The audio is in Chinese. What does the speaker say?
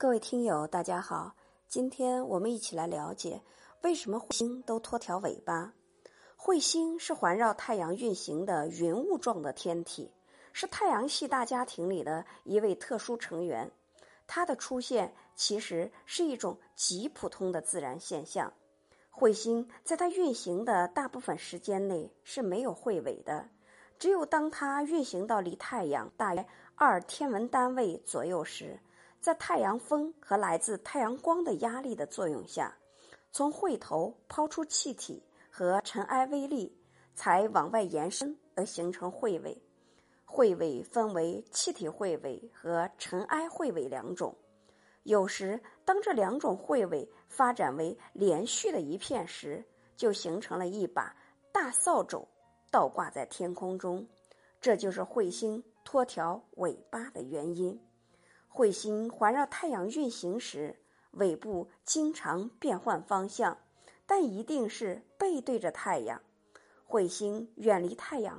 各位听友，大家好，今天我们一起来了解为什么彗星都拖条尾巴。彗星是环绕太阳运行的云雾状的天体，是太阳系大家庭里的一位特殊成员。它的出现其实是一种极普通的自然现象。彗星在它运行的大部分时间内是没有彗尾的，只有当它运行到离太阳大约二天文单位左右时，在太阳风和来自太阳光的压力的作用下，从彗头抛出气体和尘埃微粒，才往外延伸而形成彗尾。彗尾分为气体彗尾和尘埃彗尾两种。有时，当这两种彗尾发展为连续的一片时，就形成了一把大扫帚，倒挂在天空中。这就是彗星拖条尾巴的原因。彗星环绕太阳运行时，尾部经常变换方向，但一定是背对着太阳。彗星远离太阳